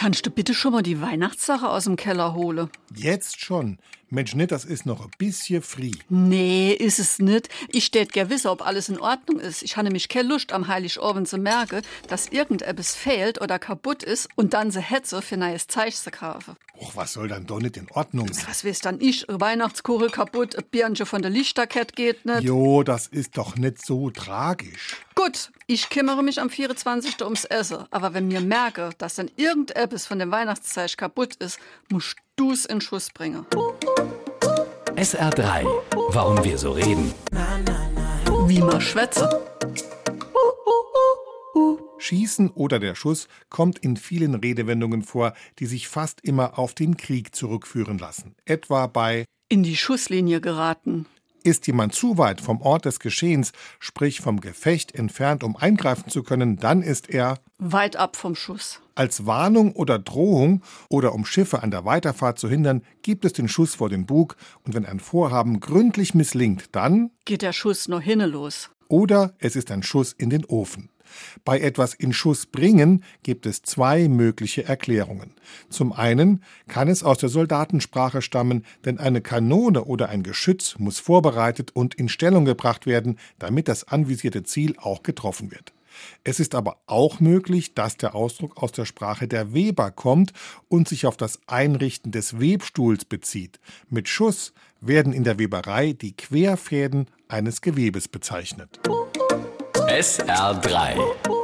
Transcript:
Kannst du bitte schon mal die Weihnachtssache aus dem Keller holen? Jetzt schon. Mensch, nicht, das ist noch ein bisschen früh. Nee, ist es nicht. Ich steht gewiss, ob alles in Ordnung ist. Ich habe nämlich keine Lust, am Heiligabend zu merken, dass irgendetwas fehlt oder kaputt ist und dann se hetze für neues Zeug zu kaufen. Och, was soll dann doch nicht in Ordnung sein? Was weiß dann ich? Eine Weihnachtskuchel kaputt, ein Birnchen von der Lichterkette geht nicht. Jo, das ist doch nicht so tragisch. Gut, ich kümmere mich am 24. ums Essen. Aber wenn mir merke, dass dann irgendetwas von dem Weihnachtszeug kaputt ist, musst du's in Schuss bringen. SR3. Warum wir so reden. Wie man schwätze. Schießen oder der Schuss kommt in vielen Redewendungen vor, die sich fast immer auf den Krieg zurückführen lassen. Etwa bei In die Schusslinie geraten. Ist jemand zu weit vom Ort des Geschehens, sprich vom Gefecht entfernt, um eingreifen zu können, dann ist er Weit ab vom Schuss. als Warnung oder Drohung oder um Schiffe an der Weiterfahrt zu hindern, gibt es den Schuss vor den Bug und wenn ein Vorhaben gründlich misslingt, dann Geht der Schuss noch hinne los. oder es ist ein Schuss in den Ofen. Bei etwas in Schuss bringen gibt es zwei mögliche Erklärungen. Zum einen kann es aus der Soldatensprache stammen, denn eine Kanone oder ein Geschütz muss vorbereitet und in Stellung gebracht werden, damit das anvisierte Ziel auch getroffen wird. Es ist aber auch möglich, dass der Ausdruck aus der Sprache der Weber kommt und sich auf das Einrichten des Webstuhls bezieht. Mit Schuss werden in der Weberei die Querfäden eines Gewebes bezeichnet. SR3.